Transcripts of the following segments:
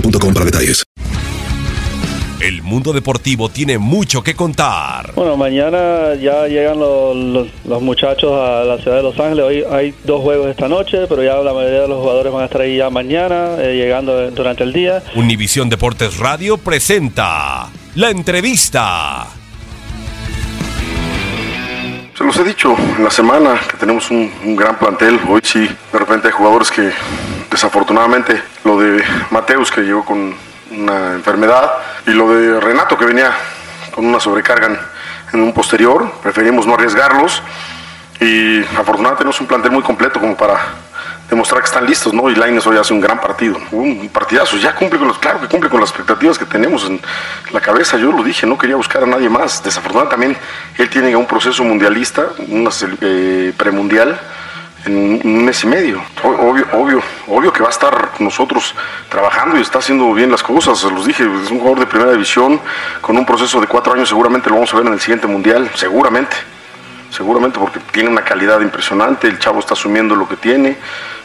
boostmobile.com para detalles. El mundo deportivo tiene mucho que contar. Bueno, mañana ya llegan los, los- los muchachos a la ciudad de Los Ángeles. Hoy hay dos juegos esta noche, pero ya la mayoría de los jugadores van a estar ahí ya mañana, eh, llegando durante el día. Univisión Deportes Radio presenta la entrevista. Se los he dicho en la semana que tenemos un, un gran plantel. Hoy sí, de repente hay jugadores que desafortunadamente, lo de Mateus que llegó con una enfermedad y lo de Renato que venía con una sobrecarga en, un posterior, preferimos no arriesgarlos. Y afortunadamente tenemos un plantel muy completo como para demostrar que están listos, ¿no? Y Laines hoy hace un gran partido, un partidazo, ya cumple con los, claro que cumple con las expectativas que tenemos en la cabeza, yo lo dije, no quería buscar a nadie más, desafortunadamente también él tiene un proceso mundialista, cel- eh, premundial, en un mes y medio. Obvio, obvio, obvio que va a estar nosotros trabajando y está haciendo bien las cosas. Los dije, es un jugador de primera división con un proceso de cuatro años. Seguramente lo vamos a ver en el siguiente mundial, seguramente. Seguramente porque tiene una calidad impresionante. El chavo está asumiendo lo que tiene.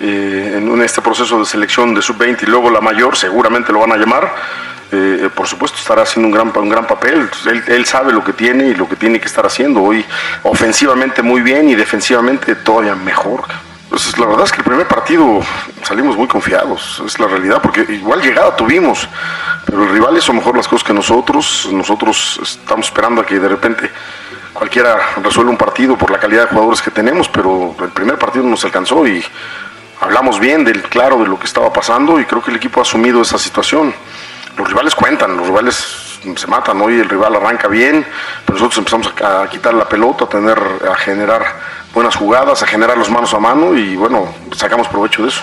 eh, en, este proceso de selección de sub-20 y luego la mayor, seguramente lo van a llamar. Eh, por supuesto estará haciendo un gran, un gran papel. Él, sabe lo que tiene y lo que tiene que estar haciendo. Hoy ofensivamente muy bien y defensivamente todavía mejor. Pues la verdad es que el primer partido salimos muy confiados, es la realidad, porque igual llegada tuvimos, pero el rival hizo mejor las cosas que nosotros. Nosotros estamos esperando a que de repente cualquiera resuelva un partido por la calidad de jugadores que tenemos, pero el primer partido nos alcanzó y hablamos bien del claro de lo que estaba pasando y creo que el equipo ha asumido esa situación. Los rivales cuentan, los rivales se matan, hoy el rival arranca bien, pero nosotros empezamos a, a quitar la pelota, a tener, a generar buenas jugadas, a generar los manos a mano y bueno, sacamos provecho de eso.